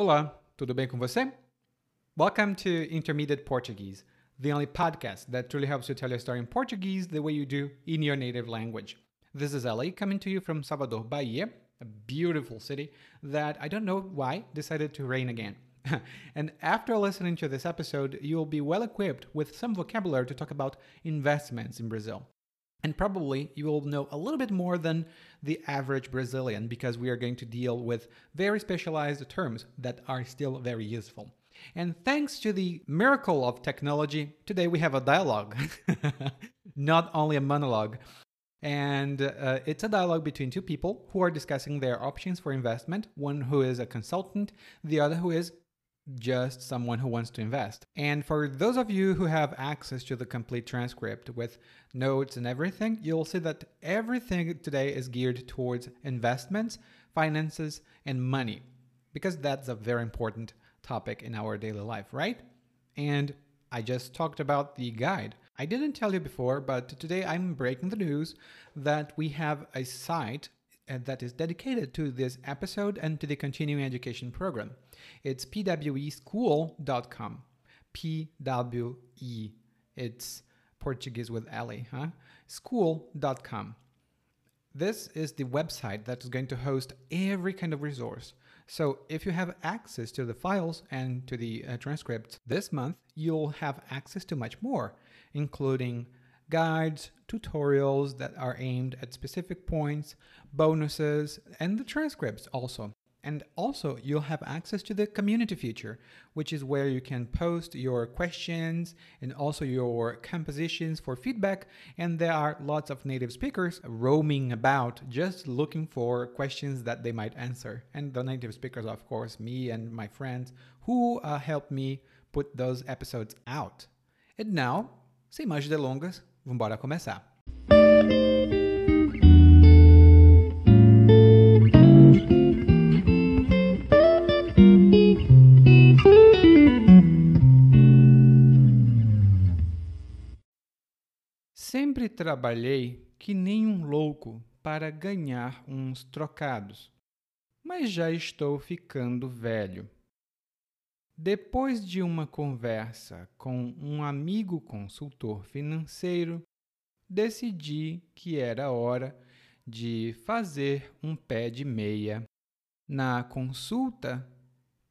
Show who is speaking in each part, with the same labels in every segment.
Speaker 1: Olá, tudo bem com você? Welcome to Intermediate Portuguese, the only podcast that truly helps you tell your story in Portuguese the way you do in your native language. This is Ali coming to you from Salvador, Bahia, a beautiful city that I don't know why decided to rain again. and after listening to this episode, you'll be well equipped with some vocabulary to talk about investments in Brazil. And probably you will know a little bit more than the average Brazilian because we are going to deal with very specialized terms that are still very useful. And thanks to the miracle of technology, today we have a dialogue, not only a monologue. And uh, it's a dialogue between two people who are discussing their options for investment one who is a consultant, the other who is just someone who wants to invest. And for those of you who have access to the complete transcript with notes and everything, you'll see that everything today is geared towards investments, finances, and money, because that's a very important topic in our daily life, right? And I just talked about the guide. I didn't tell you before, but today I'm breaking the news that we have a site that is dedicated to this episode and to the continuing education program. It's pweschool.com. PWE. It's Portuguese with Ellie, huh? School.com. This is the website that is going to host every kind of resource. So if you have access to the files and to the uh, transcripts this month, you'll have access to much more, including guides, tutorials that are aimed at specific points, bonuses, and the transcripts also. And also, you'll have access to the community feature, which is where you can post your questions and also your compositions for feedback. And there are lots of native speakers roaming about just looking for questions that they might answer. And the native speakers, of course, me and my friends who uh, help me put those episodes out. And now, sem mais delongas, vamos começar. Sempre trabalhei que nem um louco para ganhar uns trocados, mas já estou ficando velho. Depois de uma conversa com um amigo consultor financeiro, decidi que era hora de fazer um pé de meia. Na consulta,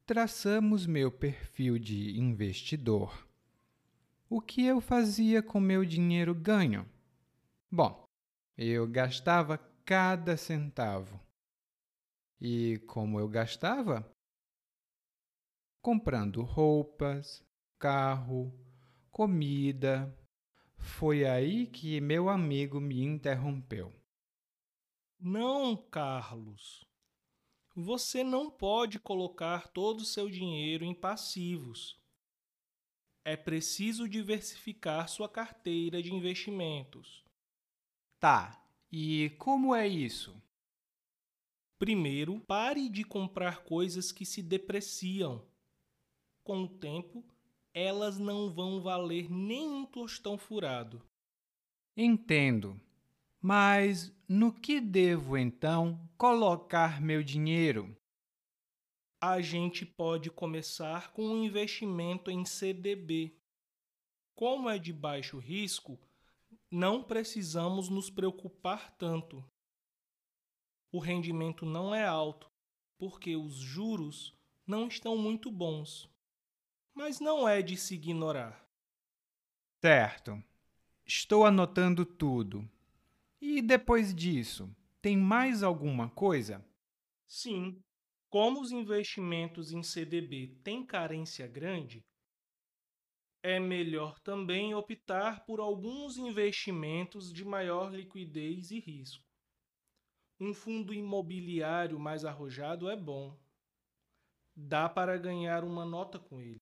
Speaker 1: traçamos meu perfil de investidor o que eu fazia com meu dinheiro ganho? Bom, eu gastava cada centavo. E como eu gastava? Comprando roupas, carro, comida. Foi aí que meu amigo me interrompeu.
Speaker 2: Não, Carlos. Você não pode colocar todo o seu dinheiro em passivos é preciso diversificar sua carteira de investimentos.
Speaker 1: Tá, e como é isso?
Speaker 2: Primeiro, pare de comprar coisas que se depreciam. Com o tempo, elas não vão valer nem um tostão furado.
Speaker 1: Entendo. Mas no que devo então colocar meu dinheiro?
Speaker 2: a gente pode começar com um investimento em CDB. Como é de baixo risco, não precisamos nos preocupar tanto. O rendimento não é alto, porque os juros não estão muito bons. Mas não é de se ignorar.
Speaker 1: Certo. Estou anotando tudo. E depois disso, tem mais alguma coisa?
Speaker 2: Sim, como os investimentos em CDB têm carência grande, é melhor também optar por alguns investimentos de maior liquidez e risco. Um fundo imobiliário mais arrojado é bom. Dá para ganhar uma nota com ele,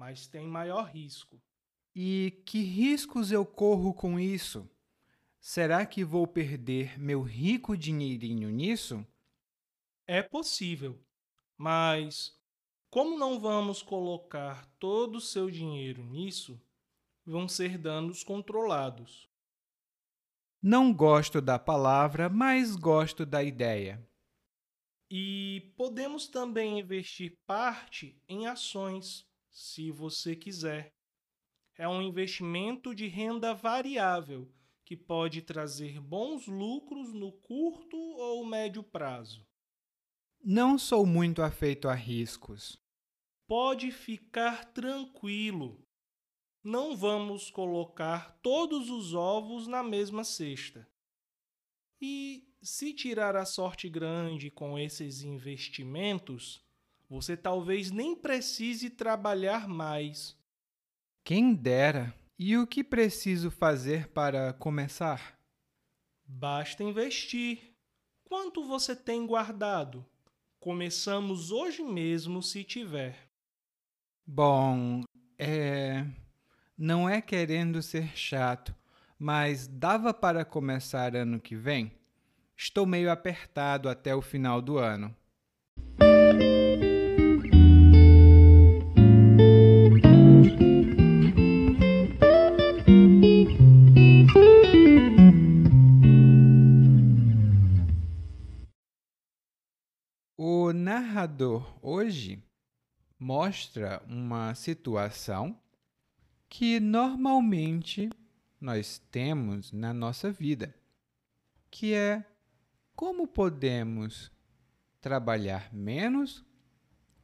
Speaker 2: mas tem maior risco.
Speaker 1: E que riscos eu corro com isso? Será que vou perder meu rico dinheirinho nisso?
Speaker 2: É possível, mas como não vamos colocar todo o seu dinheiro nisso, vão ser danos controlados.
Speaker 1: Não gosto da palavra, mas gosto da ideia.
Speaker 2: E podemos também investir parte em ações, se você quiser. É um investimento de renda variável que pode trazer bons lucros no curto ou médio prazo.
Speaker 1: Não sou muito afeito a riscos.
Speaker 2: Pode ficar tranquilo. Não vamos colocar todos os ovos na mesma cesta. E se tirar a sorte grande com esses investimentos, você talvez nem precise trabalhar mais.
Speaker 1: Quem dera! E o que preciso fazer para começar?
Speaker 2: Basta investir. Quanto você tem guardado? Começamos hoje mesmo, se tiver.
Speaker 1: Bom, é. Não é querendo ser chato, mas dava para começar ano que vem? Estou meio apertado até o final do ano. Narrador hoje mostra uma situação que normalmente nós temos na nossa vida, que é como podemos trabalhar menos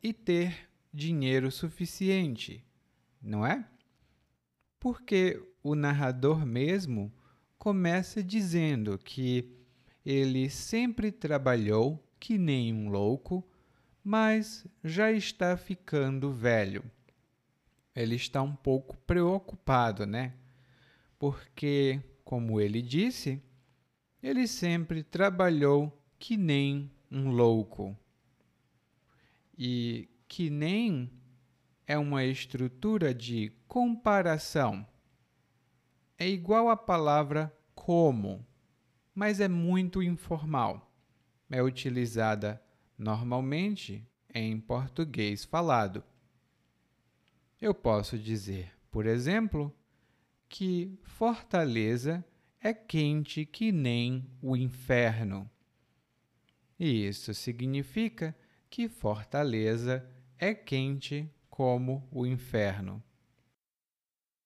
Speaker 1: e ter dinheiro suficiente, não é? Porque o narrador mesmo começa dizendo que ele sempre trabalhou que nem um louco, mas já está ficando velho. Ele está um pouco preocupado, né? Porque, como ele disse, ele sempre trabalhou que nem um louco. E que nem é uma estrutura de comparação. É igual à palavra como, mas é muito informal é utilizada normalmente em português falado. Eu posso dizer, por exemplo, que Fortaleza é quente que nem o inferno. E isso significa que Fortaleza é quente como o inferno.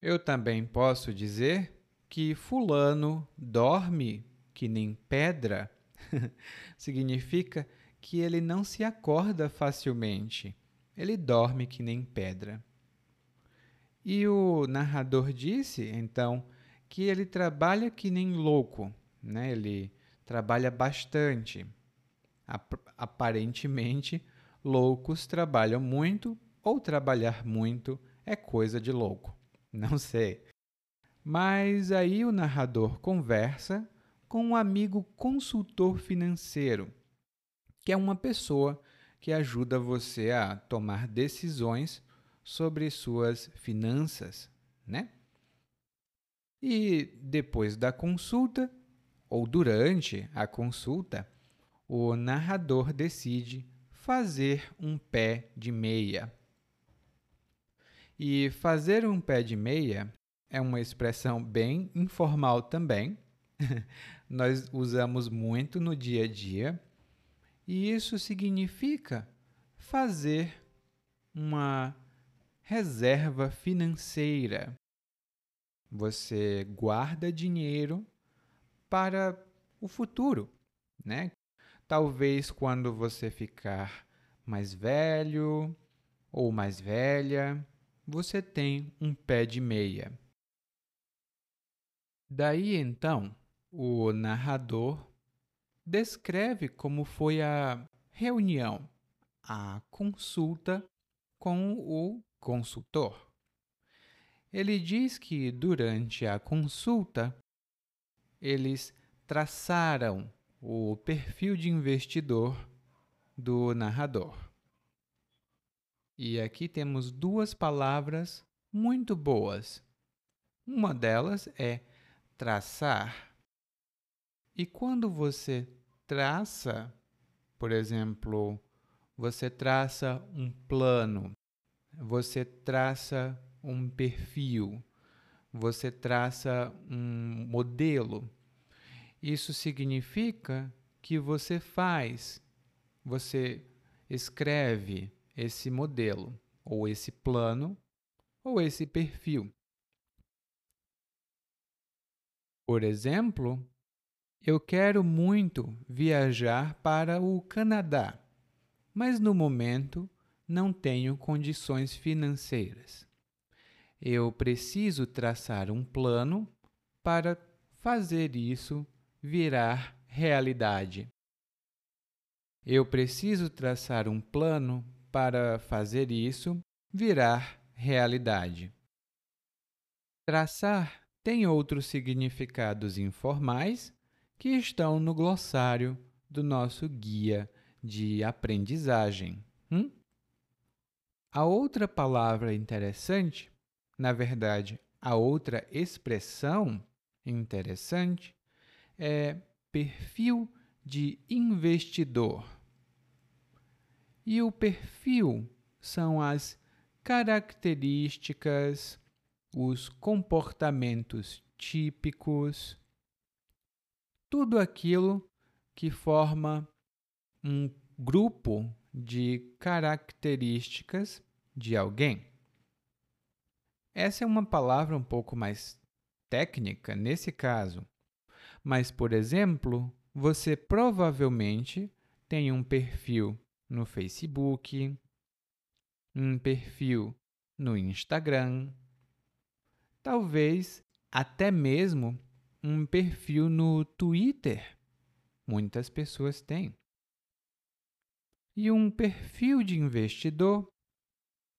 Speaker 1: Eu também posso dizer que Fulano dorme que nem pedra Significa que ele não se acorda facilmente. Ele dorme que nem pedra. E o narrador disse, então, que ele trabalha que nem louco, né? Ele trabalha bastante. Ap aparentemente, loucos trabalham muito ou trabalhar muito é coisa de louco. Não sei. Mas aí o narrador conversa com um amigo consultor financeiro, que é uma pessoa que ajuda você a tomar decisões sobre suas finanças, né? E depois da consulta, ou durante a consulta, o narrador decide fazer um pé de meia. E fazer um pé de meia é uma expressão bem informal também, nós usamos muito no dia a dia, e isso significa fazer uma reserva financeira. Você guarda dinheiro para o futuro, né? Talvez quando você ficar mais velho ou mais velha, você tem um pé de meia. Daí então, o narrador descreve como foi a reunião, a consulta com o consultor. Ele diz que durante a consulta eles traçaram o perfil de investidor do narrador. E aqui temos duas palavras muito boas. Uma delas é traçar e quando você traça, por exemplo, você traça um plano, você traça um perfil, você traça um modelo, isso significa que você faz você escreve esse modelo, ou esse plano, ou esse perfil. Por exemplo, eu quero muito viajar para o Canadá, mas no momento não tenho condições financeiras. Eu preciso traçar um plano para fazer isso virar realidade. Eu preciso traçar um plano para fazer isso virar realidade. Traçar tem outros significados informais que estão no glossário do nosso guia de aprendizagem. Hum? A outra palavra interessante, na verdade, a outra expressão interessante é perfil de investidor. E o perfil são as características, os comportamentos típicos, tudo aquilo que forma um grupo de características de alguém. Essa é uma palavra um pouco mais técnica nesse caso, mas, por exemplo, você provavelmente tem um perfil no Facebook, um perfil no Instagram, talvez até mesmo um perfil no Twitter. Muitas pessoas têm. E um perfil de investidor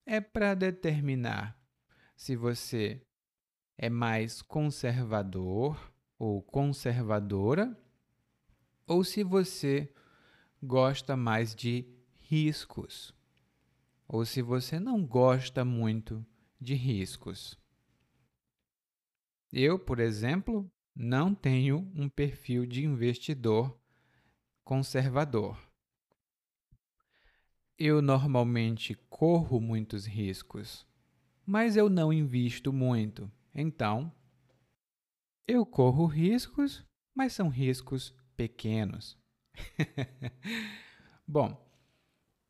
Speaker 1: é para determinar se você é mais conservador ou conservadora ou se você gosta mais de riscos ou se você não gosta muito de riscos. Eu, por exemplo, não tenho um perfil de investidor conservador. Eu normalmente corro muitos riscos, mas eu não invisto muito. Então, eu corro riscos, mas são riscos pequenos. Bom,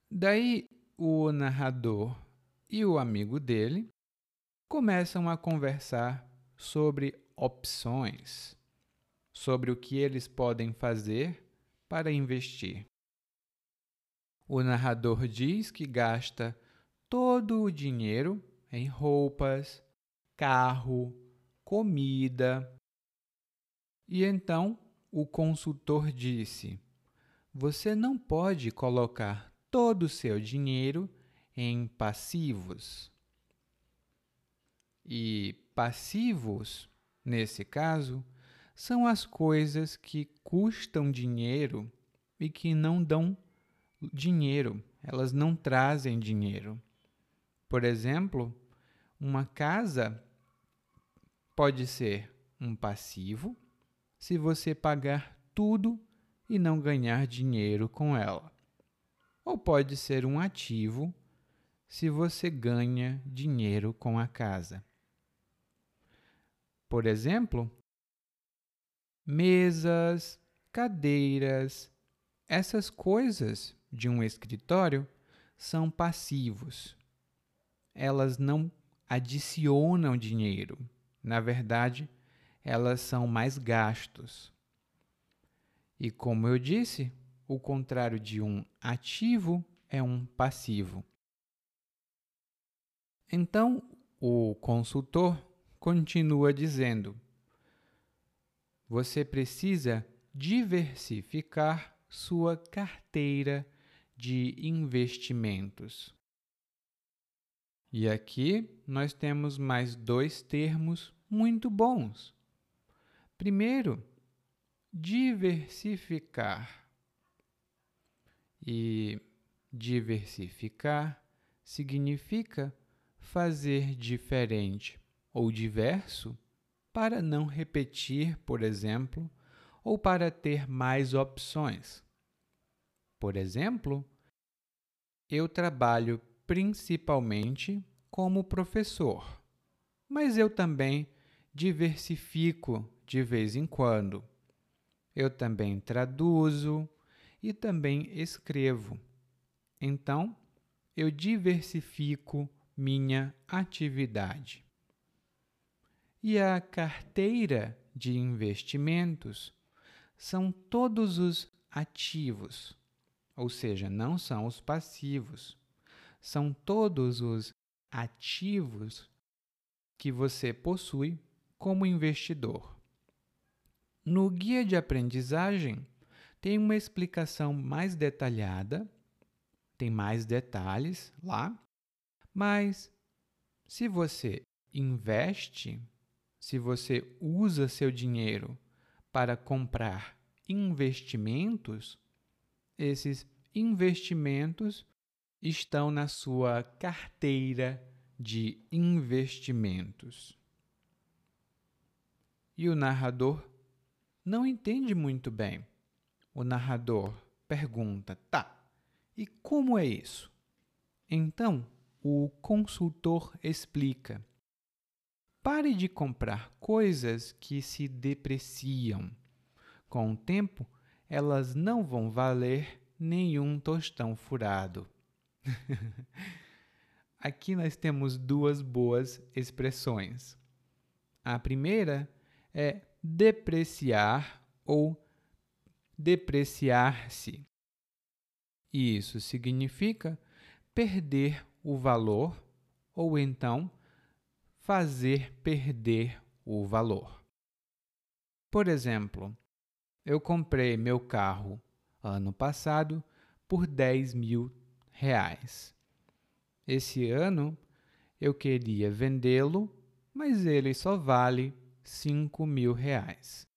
Speaker 1: daí o narrador e o amigo dele começam a conversar sobre opções, sobre o que eles podem fazer para investir. O narrador diz que gasta todo o dinheiro em roupas, carro, comida. E então o consultor disse: Você não pode colocar todo o seu dinheiro em passivos. E passivos, nesse caso, são as coisas que custam dinheiro e que não dão dinheiro, elas não trazem dinheiro. Por exemplo, uma casa pode ser um passivo se você pagar tudo e não ganhar dinheiro com ela ou pode ser um ativo se você ganha dinheiro com a casa. Por exemplo, mesas, cadeiras, essas coisas de um escritório são passivos. Elas não adicionam dinheiro. Na verdade, elas são mais gastos. E como eu disse, o contrário de um ativo é um passivo. Então, o consultor continua dizendo: você precisa diversificar sua carteira de investimentos. E aqui nós temos mais dois termos muito bons. Primeiro, diversificar. E diversificar significa fazer diferente ou diverso para não repetir, por exemplo, ou para ter mais opções. Por exemplo, eu trabalho principalmente como professor, mas eu também diversifico de vez em quando. Eu também traduzo, e também escrevo. Então, eu diversifico minha atividade. E a carteira de investimentos são todos os ativos, ou seja, não são os passivos. São todos os ativos que você possui como investidor. No guia de aprendizagem, tem uma explicação mais detalhada, tem mais detalhes lá, mas se você investe, se você usa seu dinheiro para comprar investimentos, esses investimentos estão na sua carteira de investimentos. E o narrador não entende muito bem. O narrador pergunta: tá, e como é isso? Então, o consultor explica: pare de comprar coisas que se depreciam. Com o tempo, elas não vão valer nenhum tostão furado. Aqui nós temos duas boas expressões. A primeira é depreciar ou depreciar-se. Isso significa perder o valor ou então fazer perder o valor. Por exemplo, eu comprei meu carro ano passado por 10 mil reais. Esse ano eu queria vendê-lo, mas ele só vale 5 mil reais.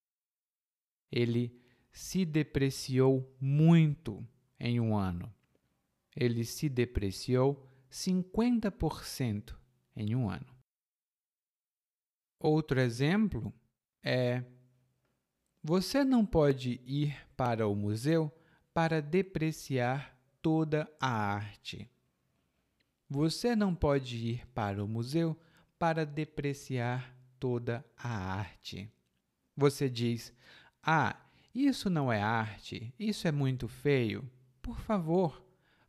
Speaker 1: Ele se depreciou muito em um ano. Ele se depreciou 50% em um ano. Outro exemplo é: você não pode ir para o museu para depreciar toda a arte. Você não pode ir para o museu para depreciar toda a arte. Você diz: Ah, isso não é arte, isso é muito feio. Por favor,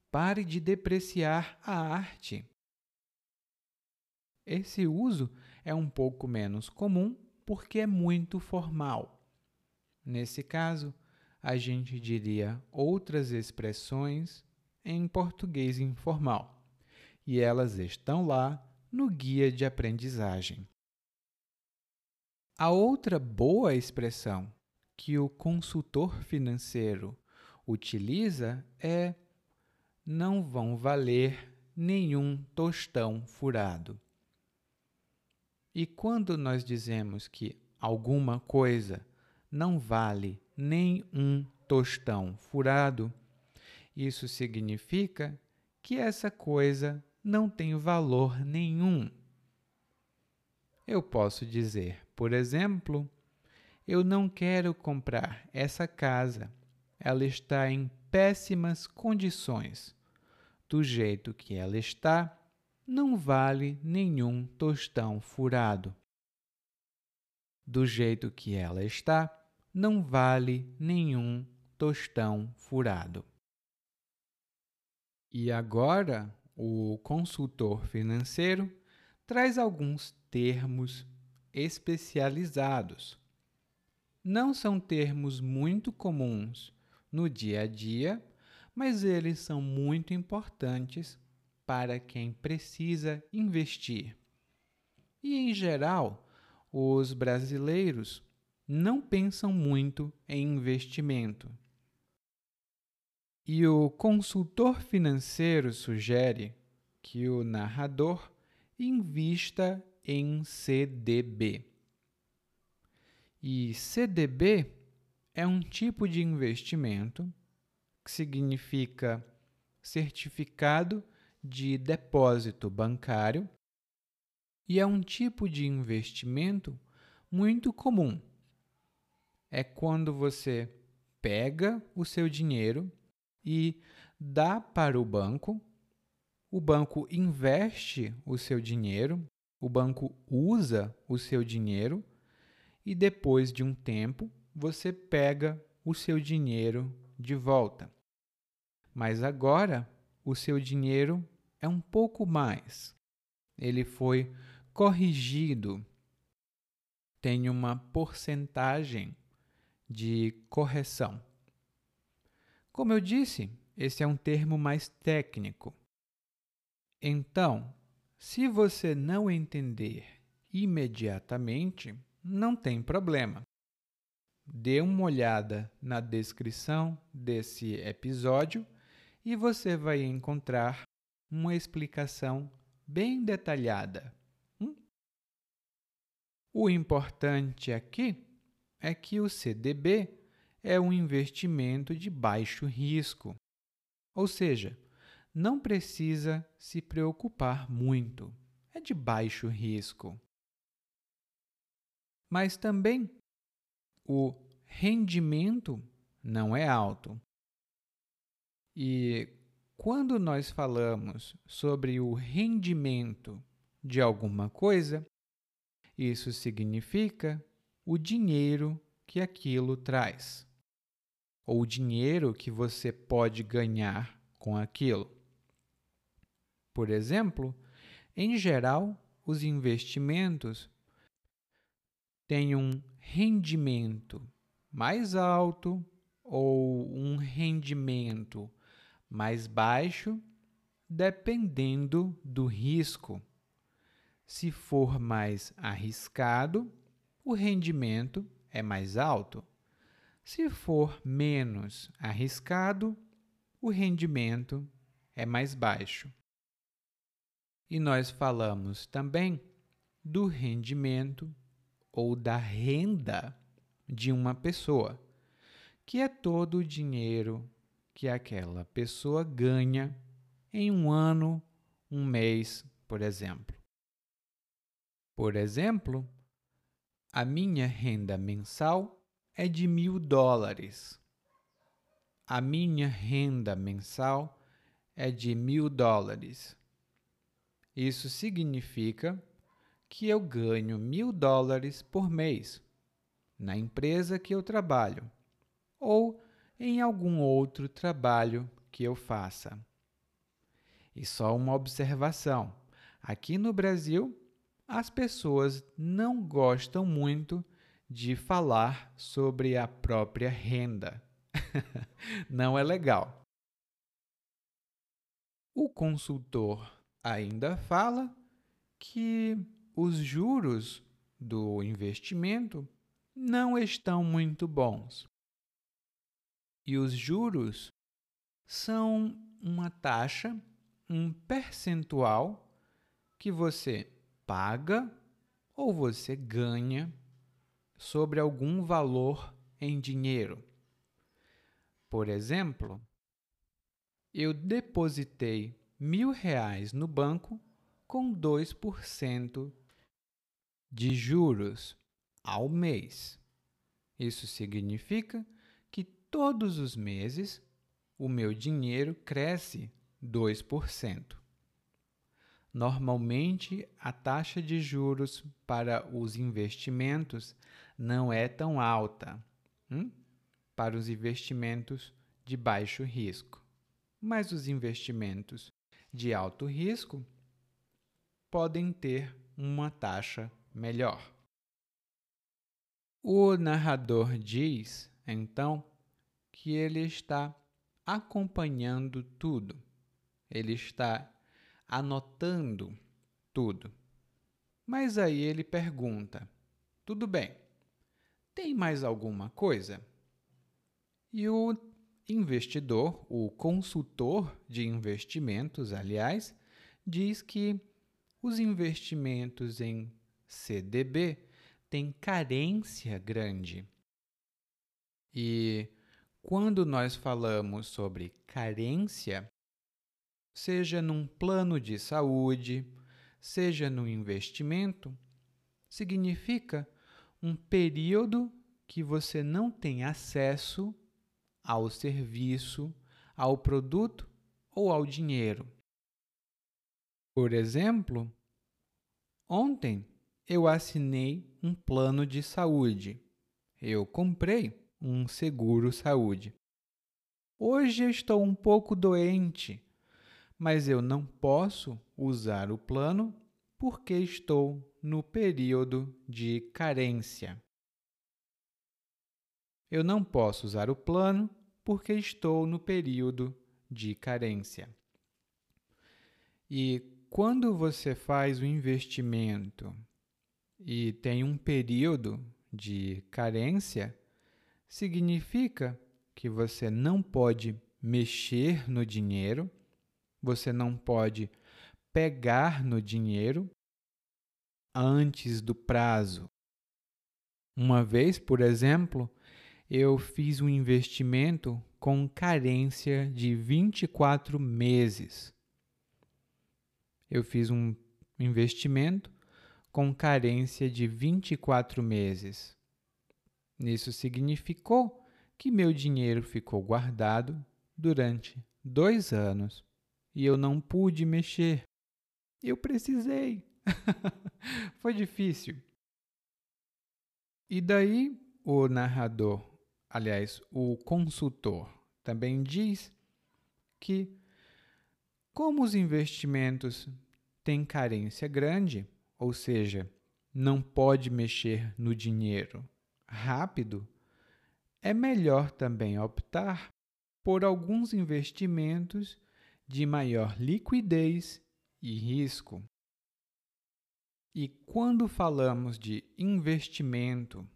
Speaker 1: pare de depreciar a arte. Esse uso é um pouco menos comum porque é muito formal. Nesse caso, a gente diria outras expressões em português informal, e elas estão lá no guia de aprendizagem. A outra boa expressão que o consultor financeiro utiliza é não vão valer nenhum tostão furado. E quando nós dizemos que alguma coisa não vale nem um tostão furado, isso significa que essa coisa não tem valor nenhum. Eu posso dizer, por exemplo, eu não quero comprar essa casa. Ela está em péssimas condições. Do jeito que ela está, não vale nenhum tostão furado. Do jeito que ela está, não vale nenhum tostão furado. E agora, o consultor financeiro traz alguns termos especializados não são termos muito comuns no dia a dia, mas eles são muito importantes para quem precisa investir. E, em geral, os brasileiros não pensam muito em investimento. E o consultor financeiro sugere que o narrador invista em CDB. E CDB é um tipo de investimento que significa certificado de depósito bancário e é um tipo de investimento muito comum. É quando você pega o seu dinheiro e dá para o banco, o banco investe o seu dinheiro, o banco usa o seu dinheiro e depois de um tempo você pega o seu dinheiro de volta. mas agora o seu dinheiro é um pouco mais. Ele foi corrigido. Tem uma porcentagem de correção. Como eu disse, esse é um termo mais técnico. Então, se você não entender imediatamente, não tem problema. Dê uma olhada na descrição desse episódio e você vai encontrar uma explicação bem detalhada. Hum? O importante aqui é que o CDB é um investimento de baixo risco, ou seja, não precisa se preocupar muito, é de baixo risco. Mas também o rendimento não é alto. E quando nós falamos sobre o rendimento de alguma coisa, isso significa o dinheiro que aquilo traz, ou o dinheiro que você pode ganhar com aquilo. Por exemplo, em geral, os investimentos têm um rendimento mais alto ou um rendimento mais baixo, dependendo do risco. Se for mais arriscado, o rendimento é mais alto. Se for menos arriscado, o rendimento é mais baixo. E nós falamos também do rendimento ou da renda de uma pessoa, que é todo o dinheiro que aquela pessoa ganha em um ano, um mês, por exemplo. Por exemplo, a minha renda mensal é de mil dólares. A minha renda mensal é de mil dólares. Isso significa que eu ganho mil dólares por mês na empresa que eu trabalho ou em algum outro trabalho que eu faça. E só uma observação: aqui no Brasil, as pessoas não gostam muito de falar sobre a própria renda. não é legal. O consultor ainda fala que os juros do investimento não estão muito bons. E os juros são uma taxa, um percentual que você paga ou você ganha sobre algum valor em dinheiro. Por exemplo, eu depositei mil reais no banco com 2% de juros ao mês. Isso significa todos os meses o meu dinheiro cresce 2%. Normalmente, a taxa de juros para os investimentos não é tão alta hum? para os investimentos de baixo risco. Mas os investimentos de alto risco podem ter uma taxa melhor. O narrador diz, então, que ele está acompanhando tudo, ele está anotando tudo. Mas aí ele pergunta: tudo bem, tem mais alguma coisa? E o investidor, o consultor de investimentos, aliás, diz que os investimentos em CDB tem carência grande. E quando nós falamos sobre carência, seja num plano de saúde, seja no investimento, significa um período que você não tem acesso ao serviço, ao produto ou ao dinheiro. Por exemplo, ontem eu assinei um plano de saúde. Eu comprei um seguro saúde. Hoje eu estou um pouco doente, mas eu não posso usar o plano porque estou no período de carência. Eu não posso usar o plano porque estou no período de carência. E quando você faz o investimento e tem um período de carência, significa que você não pode mexer no dinheiro, você não pode pegar no dinheiro antes do prazo. Uma vez, por exemplo, eu fiz um investimento com carência de 24 meses. Eu fiz um investimento com carência de 24 meses. Isso significou que meu dinheiro ficou guardado durante dois anos e eu não pude mexer. Eu precisei. Foi difícil. E daí o narrador, aliás, o consultor, também diz que, como os investimentos têm carência grande, ou seja, não pode mexer no dinheiro rápido, é melhor também optar por alguns investimentos de maior liquidez e risco. E quando falamos de investimento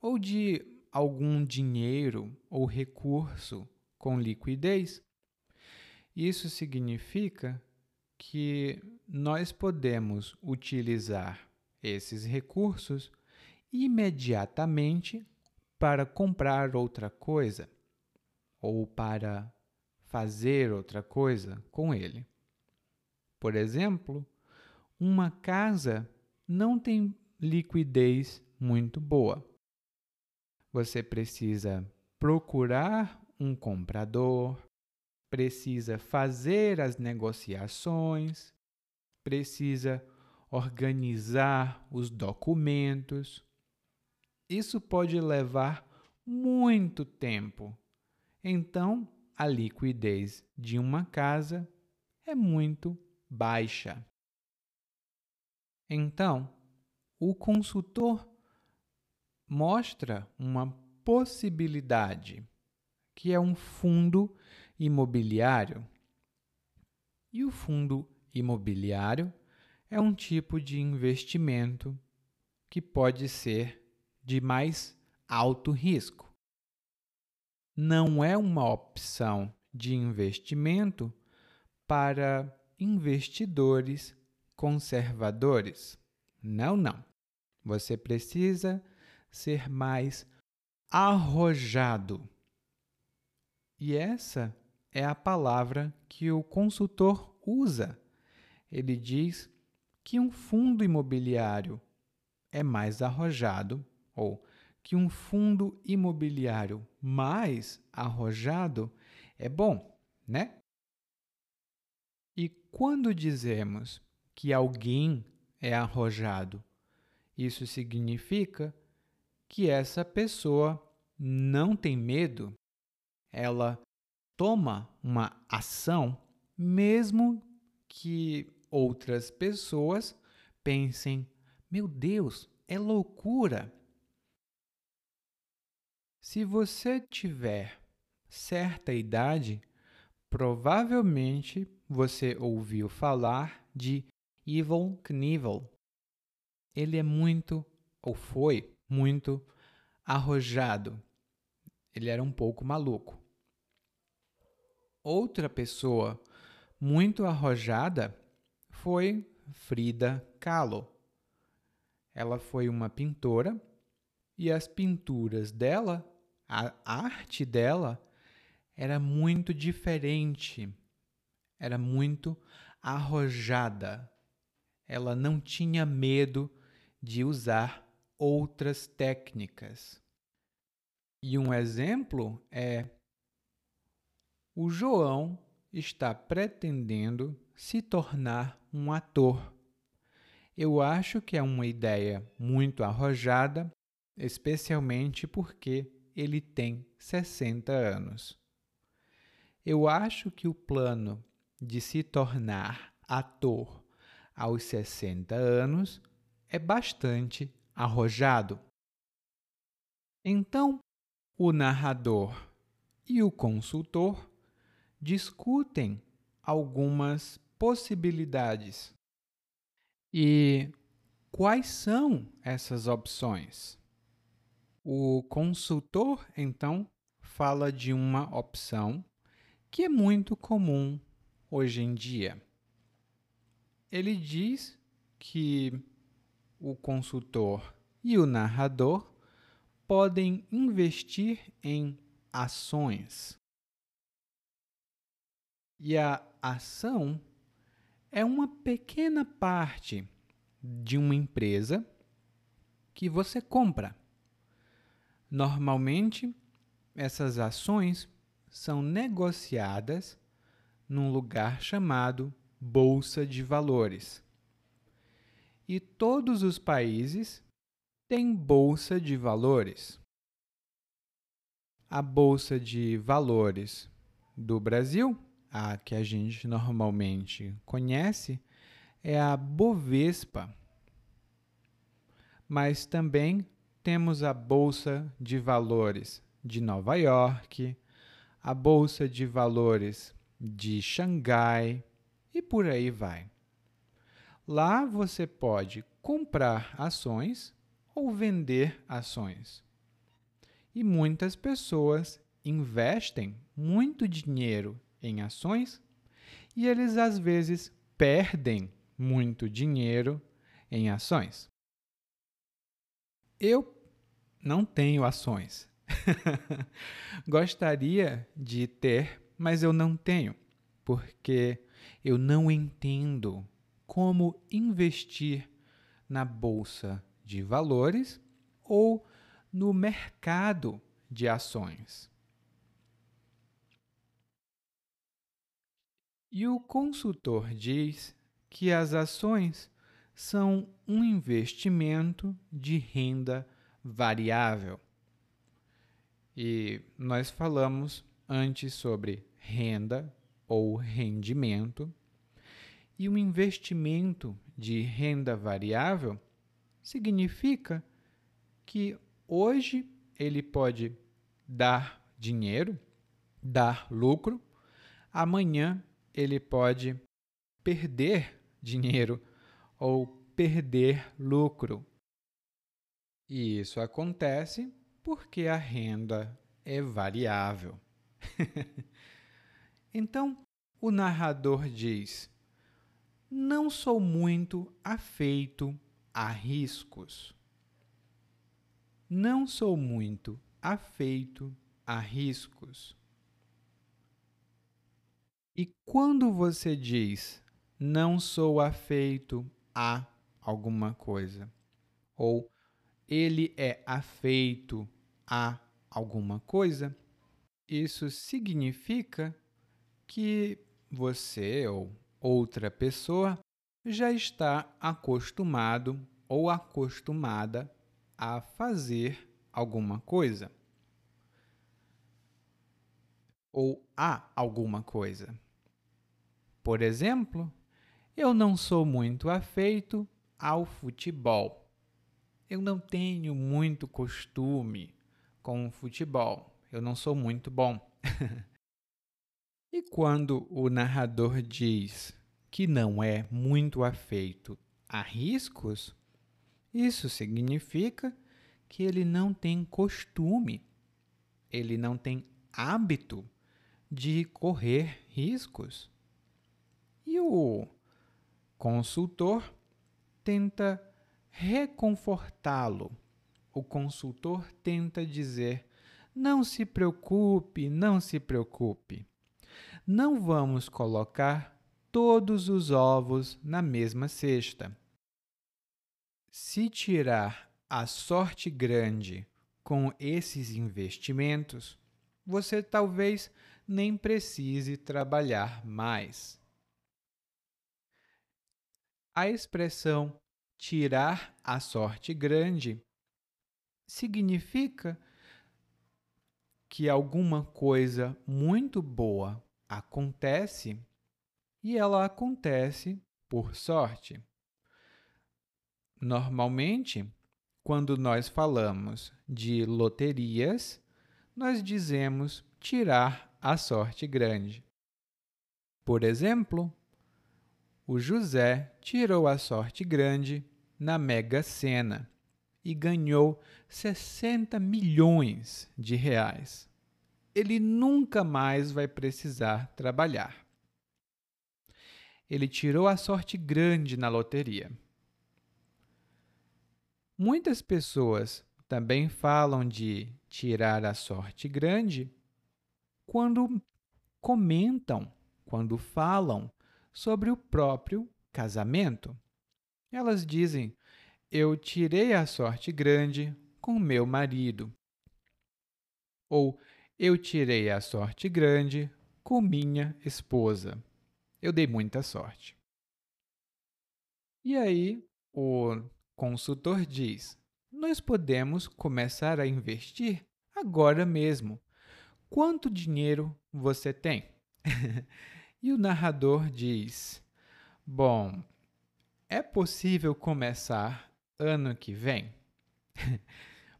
Speaker 1: ou de algum dinheiro ou recurso com liquidez, isso significa que nós podemos utilizar esses recursos imediatamente para comprar outra coisa ou para fazer outra coisa com ele. Por exemplo, uma casa não tem liquidez muito boa. Você precisa procurar um comprador, precisa fazer as negociações, precisa organizar os documentos isso pode levar muito tempo. Então, a liquidez de uma casa é muito baixa. Então, o consultor mostra uma possibilidade, que é um fundo imobiliário. E o fundo imobiliário é um tipo de investimento que pode ser de mais alto risco. Não é uma opção de investimento para investidores conservadores. Não, não. Você precisa ser mais arrojado. E essa é a palavra que o consultor usa. Ele diz que um fundo imobiliário é mais arrojado ou que um fundo imobiliário mais arrojado é bom, né? E quando dizemos que alguém é arrojado, isso significa que essa pessoa não tem medo, ela toma uma ação, mesmo que outras pessoas pensem: meu Deus, é loucura. Se você tiver certa idade, provavelmente você ouviu falar de Evil Knievel. Ele é muito, ou foi muito, arrojado. Ele era um pouco maluco. Outra pessoa muito arrojada foi Frida Kahlo. Ela foi uma pintora e as pinturas dela a arte dela era muito diferente, era muito arrojada. Ela não tinha medo de usar outras técnicas. E um exemplo é: o João está pretendendo se tornar um ator. Eu acho que é uma ideia muito arrojada, especialmente porque ele tem 60 anos. Eu acho que o plano de se tornar ator aos 60 anos é bastante arrojado. Então, o narrador e o consultor discutem algumas possibilidades. E quais são essas opções? O consultor, então, fala de uma opção que é muito comum hoje em dia. Ele diz que o consultor e o narrador podem investir em ações. E a ação é uma pequena parte de uma empresa que você compra. Normalmente, essas ações são negociadas num lugar chamado Bolsa de Valores. E todos os países têm bolsa de valores. A bolsa de valores do Brasil, a que a gente normalmente conhece, é a Bovespa. Mas também temos a bolsa de valores de Nova York, a bolsa de valores de Xangai e por aí vai. Lá você pode comprar ações ou vender ações. E muitas pessoas investem muito dinheiro em ações e eles às vezes perdem muito dinheiro em ações. Eu não tenho ações. Gostaria de ter, mas eu não tenho, porque eu não entendo como investir na bolsa de valores ou no mercado de ações. E o consultor diz que as ações são um investimento de renda variável. E nós falamos antes sobre renda ou rendimento. E um investimento de renda variável significa que hoje ele pode dar dinheiro, dar lucro, amanhã ele pode perder dinheiro ou perder lucro. E isso acontece porque a renda é variável. então, o narrador diz: Não sou muito afeito a riscos. Não sou muito afeito a riscos. E quando você diz não sou afeito a alguma coisa, ou ele é afeito a alguma coisa, isso significa que você ou outra pessoa já está acostumado ou acostumada a fazer alguma coisa. Ou a alguma coisa. Por exemplo, eu não sou muito afeito ao futebol. Eu não tenho muito costume com o futebol. Eu não sou muito bom. e quando o narrador diz que não é muito afeito a riscos, isso significa que ele não tem costume, ele não tem hábito de correr riscos. E o consultor tenta reconfortá-lo. O consultor tenta dizer: não se preocupe, não se preocupe. Não vamos colocar todos os ovos na mesma cesta. Se tirar a sorte grande com esses investimentos, você talvez nem precise trabalhar mais. A expressão tirar a sorte grande significa que alguma coisa muito boa acontece e ela acontece por sorte. Normalmente, quando nós falamos de loterias, nós dizemos tirar a sorte grande. Por exemplo, o José tirou a sorte grande na Mega Sena e ganhou 60 milhões de reais. Ele nunca mais vai precisar trabalhar. Ele tirou a sorte grande na loteria. Muitas pessoas também falam de tirar a sorte grande quando comentam, quando falam sobre o próprio casamento. Elas dizem: Eu tirei a sorte grande com meu marido. Ou eu tirei a sorte grande com minha esposa. Eu dei muita sorte. E aí, o consultor diz: Nós podemos começar a investir agora mesmo. Quanto dinheiro você tem? e o narrador diz: Bom, é possível começar ano que vem?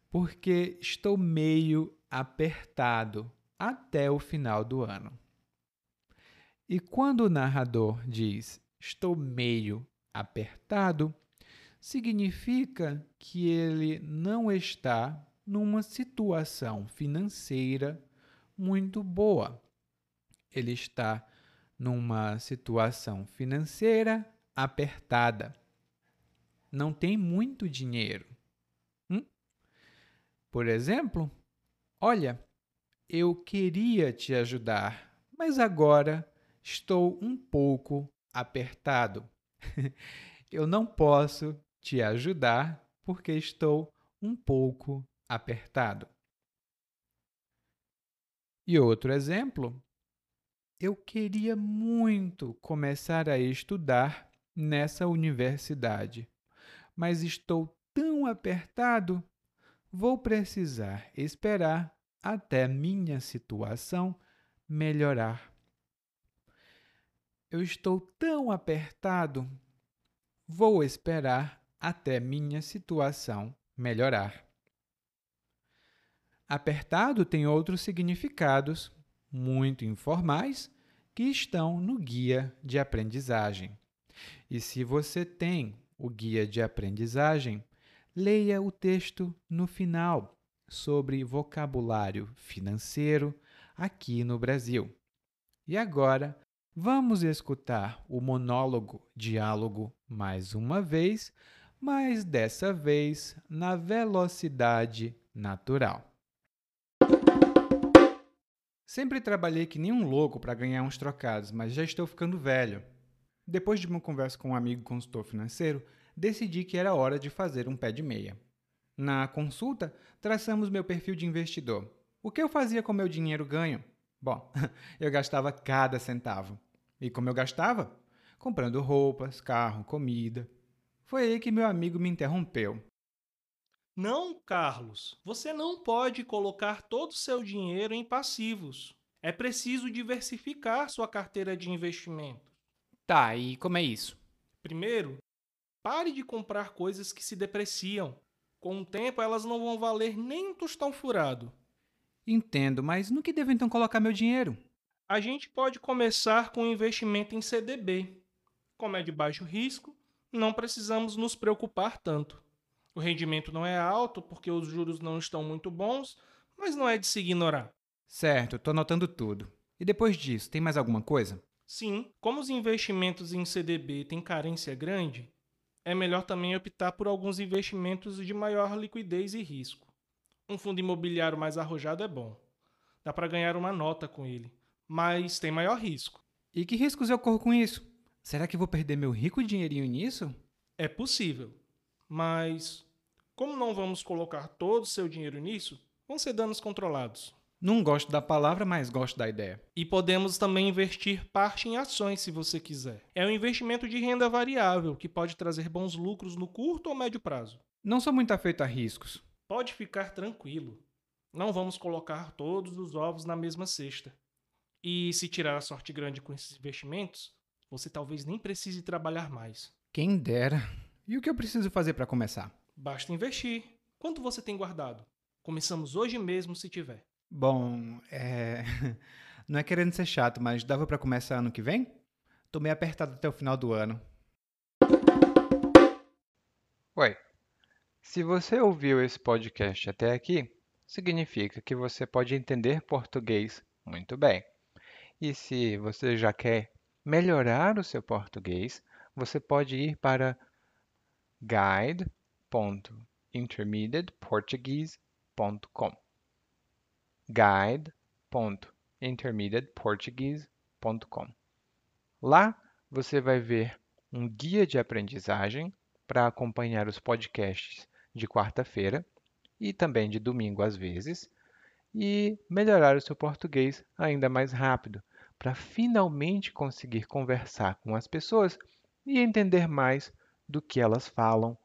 Speaker 1: Porque estou meio apertado até o final do ano. E quando o narrador diz estou meio apertado, significa que ele não está numa situação financeira muito boa. Ele está numa situação financeira apertada. Não tem muito dinheiro. Hum? Por exemplo, olha, eu queria te ajudar, mas agora estou um pouco apertado. eu não posso te ajudar porque estou um pouco apertado. E outro exemplo, eu queria muito começar a estudar nessa universidade, mas estou tão apertado, vou precisar esperar até minha situação melhorar. Eu estou tão apertado, vou esperar até minha situação melhorar. Apertado tem outros significados muito informais que estão no guia de aprendizagem. E se você tem o guia de aprendizagem, leia o texto no final sobre vocabulário financeiro aqui no Brasil. E agora, vamos escutar o monólogo diálogo mais uma vez mas dessa vez na velocidade natural. Sempre trabalhei que nem um louco para ganhar uns trocados, mas já estou ficando velho. Depois de uma conversa com um amigo consultor financeiro, decidi que era hora de fazer um pé de meia. Na consulta, traçamos meu perfil de investidor. O que eu fazia com meu dinheiro ganho? Bom, eu gastava cada centavo. E como eu gastava? Comprando roupas, carro, comida. Foi aí que meu amigo me interrompeu.
Speaker 2: Não, Carlos, você não pode colocar todo o seu dinheiro em passivos. É preciso diversificar sua carteira de investimento.
Speaker 1: Tá, e como é isso?
Speaker 2: Primeiro, pare de comprar coisas que se depreciam. Com o tempo, elas não vão valer nem um tostão furado.
Speaker 1: Entendo, mas no que devo então colocar meu dinheiro?
Speaker 2: A gente pode começar com um investimento em CDB. Como é de baixo risco, não precisamos nos preocupar tanto. O rendimento não é alto porque os juros não estão muito bons, mas não é de se ignorar.
Speaker 1: Certo, estou anotando tudo. E depois disso, tem mais alguma coisa?
Speaker 2: Sim, como os investimentos em CDB têm carência grande, é melhor também optar por alguns investimentos de maior liquidez e risco. Um fundo imobiliário mais arrojado é bom. Dá para ganhar uma nota com ele, mas tem maior risco.
Speaker 1: E que riscos eu corro com isso? Será que vou perder meu rico dinheirinho nisso?
Speaker 2: É possível, mas como não vamos colocar todo o seu dinheiro nisso, vão ser danos controlados.
Speaker 1: Não gosto da palavra, mas gosto da ideia.
Speaker 2: E podemos também investir parte em ações se você quiser. É um investimento de renda variável que pode trazer bons lucros no curto ou médio prazo.
Speaker 1: Não sou muito afeito a riscos.
Speaker 2: Pode ficar tranquilo. Não vamos colocar todos os ovos na mesma cesta. E se tirar a sorte grande com esses investimentos, você talvez nem precise trabalhar mais.
Speaker 3: Quem dera. E o que eu preciso fazer para começar?
Speaker 2: Basta investir. Quanto você tem guardado? Começamos hoje mesmo se tiver.
Speaker 3: Bom, é. Não é querendo ser chato, mas dava para começar ano que vem? Tô meio apertado até o final do ano.
Speaker 1: Oi. Se você ouviu esse podcast até aqui, significa que você pode entender português muito bem. E se você já quer melhorar o seu português, você pode ir para guide.intermediateportuguese.com guide.intermediateportuguese.com Lá você vai ver um guia de aprendizagem para acompanhar os podcasts de quarta-feira e também de domingo às vezes, e melhorar o seu português ainda mais rápido, para finalmente conseguir conversar com as pessoas e entender mais do que elas falam